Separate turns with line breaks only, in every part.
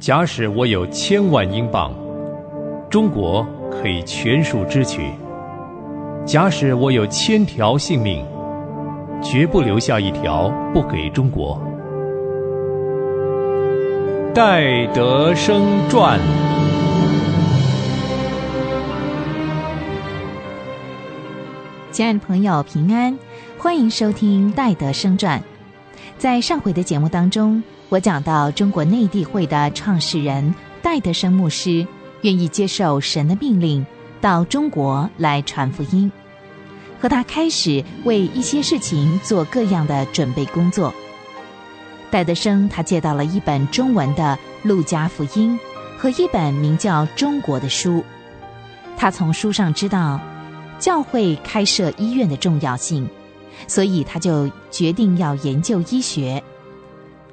假使我有千万英镑，中国可以全数支取；假使我有千条性命，绝不留下一条不给中国。戴德生传。
亲爱的朋友，平安，欢迎收听戴德生传。在上回的节目当中。我讲到中国内地会的创始人戴德生牧师愿意接受神的命令到中国来传福音，和他开始为一些事情做各样的准备工作。戴德生他借到了一本中文的《路加福音》和一本名叫《中国》的书，他从书上知道教会开设医院的重要性，所以他就决定要研究医学。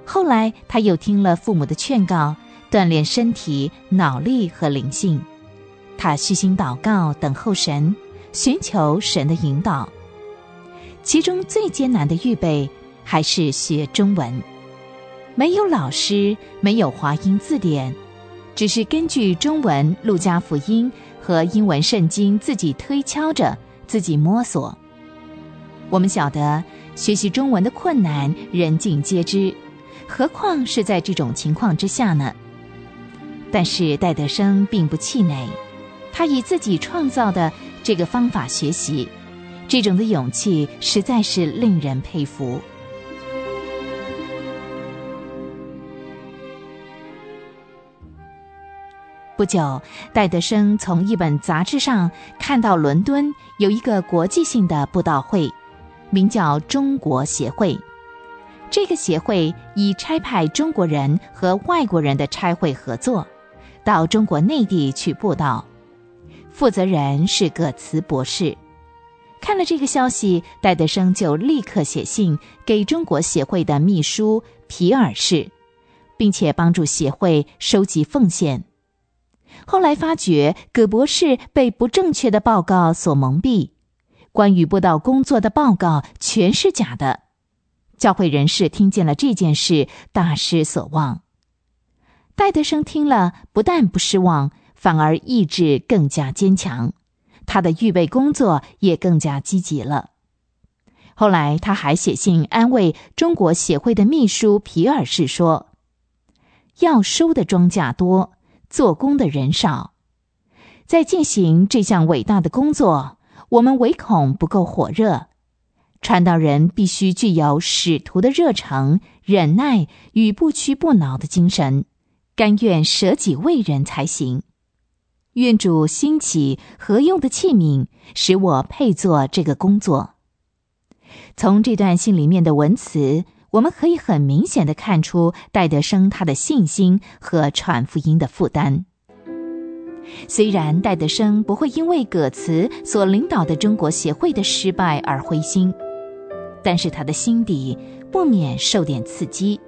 后来，他又听了父母的劝告，锻炼身体、脑力和灵性。他虚心祷告，等候神，寻求神的引导。其中最艰难的预备还是学中文，没有老师，没有华音字典，只是根据中文《路加福音》和英文圣经自己推敲着，自己摸索。我们晓得学习中文的困难，人尽皆知。何况是在这种情况之下呢？但是戴德生并不气馁，他以自己创造的这个方法学习，这种的勇气实在是令人佩服。不久，戴德生从一本杂志上看到伦敦有一个国际性的布道会，名叫中国协会。这个协会以差派中国人和外国人的差会合作，到中国内地去布道。负责人是葛茨博士。看了这个消息，戴德生就立刻写信给中国协会的秘书皮尔士，并且帮助协会收集奉献。后来发觉葛博士被不正确的报告所蒙蔽，关于布道工作的报告全是假的。教会人士听见了这件事，大失所望。戴德生听了，不但不失望，反而意志更加坚强，他的预备工作也更加积极了。后来，他还写信安慰中国协会的秘书皮尔士说：“要收的庄稼多，做工的人少，在进行这项伟大的工作，我们唯恐不够火热。”传道人必须具有使徒的热诚、忍耐与不屈不挠的精神，甘愿舍己为人才行。愿主兴起合用的器皿，使我配做这个工作。从这段信里面的文词，我们可以很明显的看出戴德生他的信心和传福音的负担。虽然戴德生不会因为葛茨所领导的中国协会的失败而灰心。但是他的心底不免受点刺激。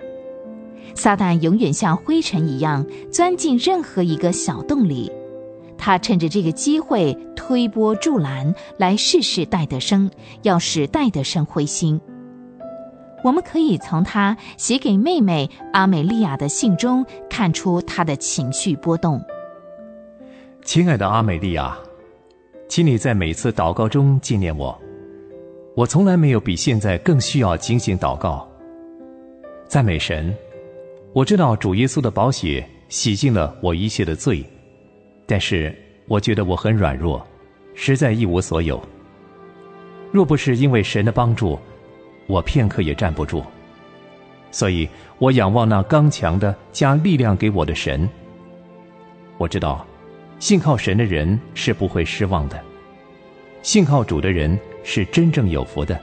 撒旦永远像灰尘一样钻进任何一个小洞里，他趁着这个机会推波助澜，来试试戴德生，要使戴德生灰心。我们可以从他写给妹妹阿美利亚的信中看出他的情绪波动。
亲爱的阿美利亚，请你在每次祷告中纪念我。我从来没有比现在更需要警醒祷告。赞美神，我知道主耶稣的宝血洗净了我一切的罪，但是我觉得我很软弱，实在一无所有。若不是因为神的帮助，我片刻也站不住。所以我仰望那刚强的加力量给我的神。我知道，信靠神的人是不会失望的。信靠主的人是真正有福的。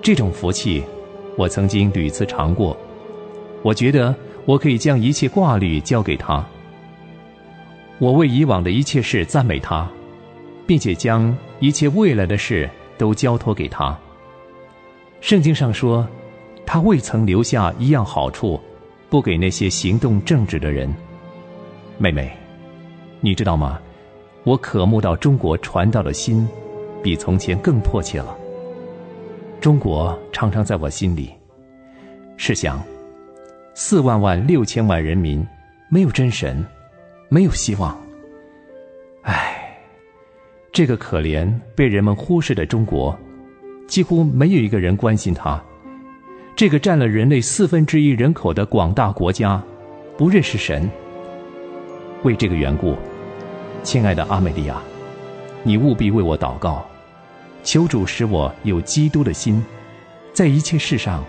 这种福气，我曾经屡次尝过。我觉得我可以将一切挂虑交给他。我为以往的一切事赞美他，并且将一切未来的事都交托给他。圣经上说，他未曾留下一样好处，不给那些行动正直的人。妹妹，你知道吗？我渴慕到中国传道的心，比从前更迫切了。中国常常在我心里。试想，四万万六千万人民，没有真神，没有希望。唉，这个可怜被人们忽视的中国，几乎没有一个人关心他。这个占了人类四分之一人口的广大国家，不认识神。为这个缘故，亲爱的阿美利亚，你务必为我祷告，求主使我有基督的心，在一切事上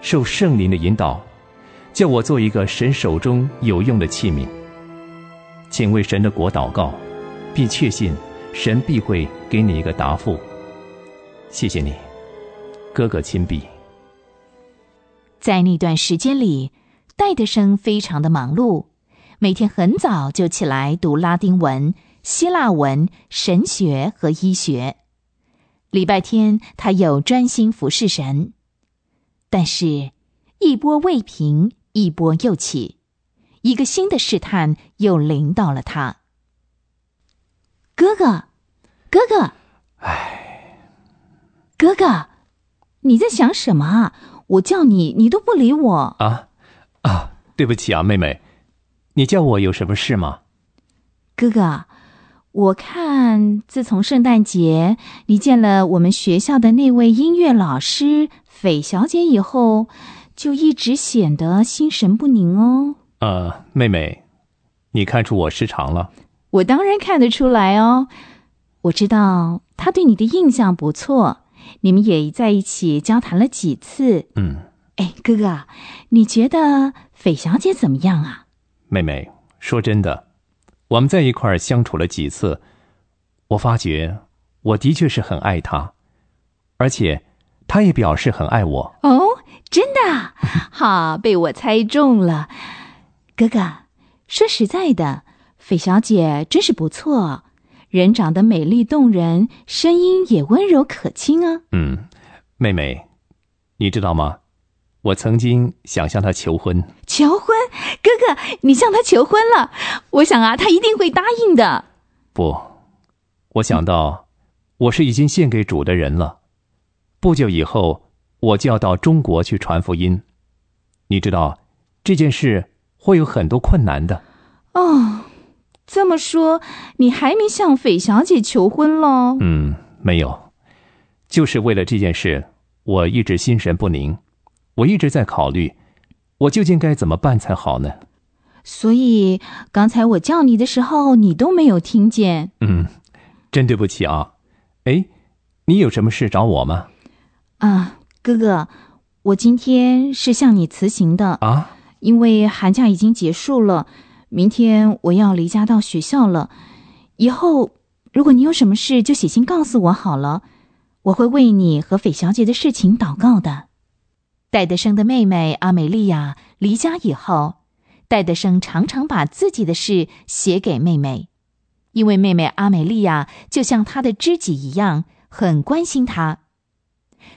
受圣灵的引导，叫我做一个神手中有用的器皿。请为神的国祷告，并确信神必会给你一个答复。谢谢你，哥哥亲笔。
在那段时间里，戴德生非常的忙碌，每天很早就起来读拉丁文、希腊文、神学和医学。礼拜天他又专心服侍神。但是，一波未平，一波又起，一个新的试探又临到了他。哥哥，哥哥，
哎，
哥哥，你在想什么啊？我叫你，你都不理我
啊啊！对不起啊，妹妹，你叫我有什么事吗？
哥哥，我看自从圣诞节你见了我们学校的那位音乐老师斐小姐以后，就一直显得心神不宁哦。
呃，妹妹，你看出我失常了？
我当然看得出来哦。我知道他对你的印象不错。你们也在一起交谈了几次？
嗯，
哎，哥哥，你觉得斐小姐怎么样啊？
妹妹，说真的，我们在一块儿相处了几次，我发觉我的确是很爱他，而且他也表示很爱我。
哦，真的？哈，被我猜中了。哥哥，说实在的，斐小姐真是不错。人长得美丽动人，声音也温柔可亲啊。
嗯，妹妹，你知道吗？我曾经想向他求婚。
求婚，哥哥，你向他求婚了？我想啊，他一定会答应的。
不，我想到，我是已经献给主的人了。不久以后，我就要到中国去传福音。你知道，这件事会有很多困难的。
哦。这么说，你还没向斐小姐求婚喽？
嗯，没有，就是为了这件事，我一直心神不宁，我一直在考虑，我究竟该怎么办才好呢？
所以刚才我叫你的时候，你都没有听见。
嗯，真对不起啊。哎，你有什么事找我吗？
啊，哥哥，我今天是向你辞行的
啊，
因为寒假已经结束了。明天我要离家到学校了，以后如果你有什么事，就写信告诉我好了，我会为你和斐小姐的事情祷告的。戴德生的妹妹阿美利亚离家以后，戴德生常常把自己的事写给妹妹，因为妹妹阿美利亚就像他的知己一样，很关心他。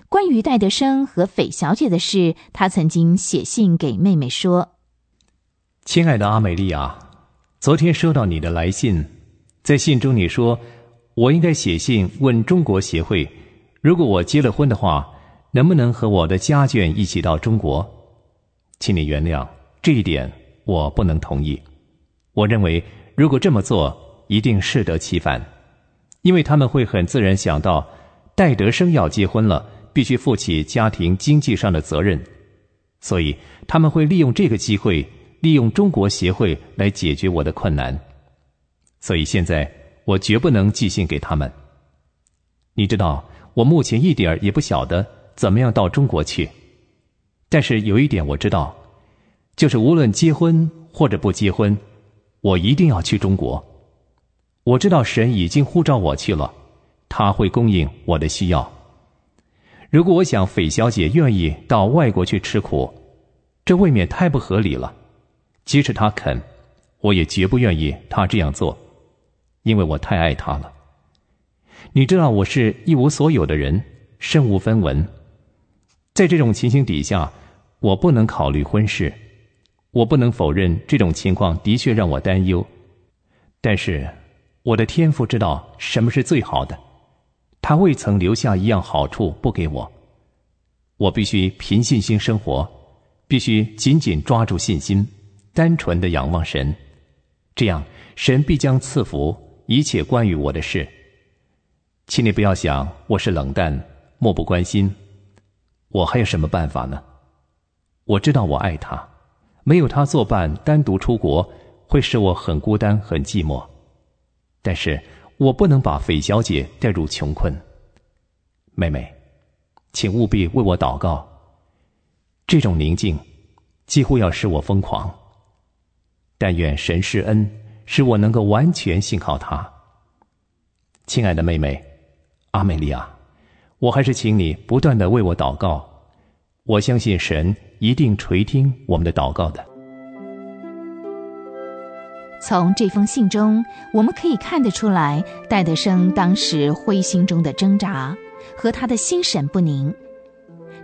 关于戴德生和斐小姐的事，他曾经写信给妹妹说。
亲爱的阿美利亚，昨天收到你的来信，在信中你说，我应该写信问中国协会，如果我结了婚的话，能不能和我的家眷一起到中国？请你原谅这一点，我不能同意。我认为，如果这么做，一定适得其反，因为他们会很自然想到，戴德生要结婚了，必须负起家庭经济上的责任，所以他们会利用这个机会。利用中国协会来解决我的困难，所以现在我绝不能寄信给他们。你知道，我目前一点也不晓得怎么样到中国去，但是有一点我知道，就是无论结婚或者不结婚，我一定要去中国。我知道神已经呼召我去了，他会供应我的需要。如果我想斐小姐愿意到外国去吃苦，这未免太不合理了。即使他肯，我也绝不愿意他这样做，因为我太爱他了。你知道，我是一无所有的人，身无分文，在这种情形底下，我不能考虑婚事。我不能否认这种情况的确让我担忧，但是我的天父知道什么是最好的，他未曾留下一样好处不给我。我必须凭信心生活，必须紧紧抓住信心。单纯的仰望神，这样神必将赐福一切关于我的事。请你不要想我是冷淡、漠不关心，我还有什么办法呢？我知道我爱他，没有他作伴，单独出国会使我很孤单、很寂寞。但是我不能把斐小姐带入穷困。妹妹，请务必为我祷告。这种宁静几乎要使我疯狂。但愿神施恩，使我能够完全信靠他。亲爱的妹妹，阿美利亚，我还是请你不断的为我祷告。我相信神一定垂听我们的祷告的。
从这封信中，我们可以看得出来，戴德生当时灰心中的挣扎和他的心神不宁。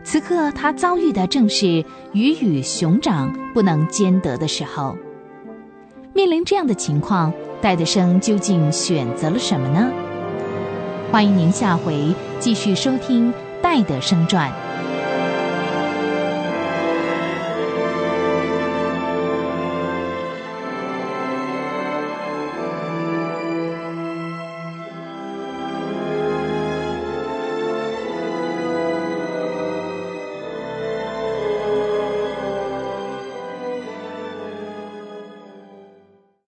此刻，他遭遇的正是鱼与熊掌不能兼得的时候。面临这样的情况，戴德生究竟选择了什么呢？欢迎您下回继续收听《戴德生传》。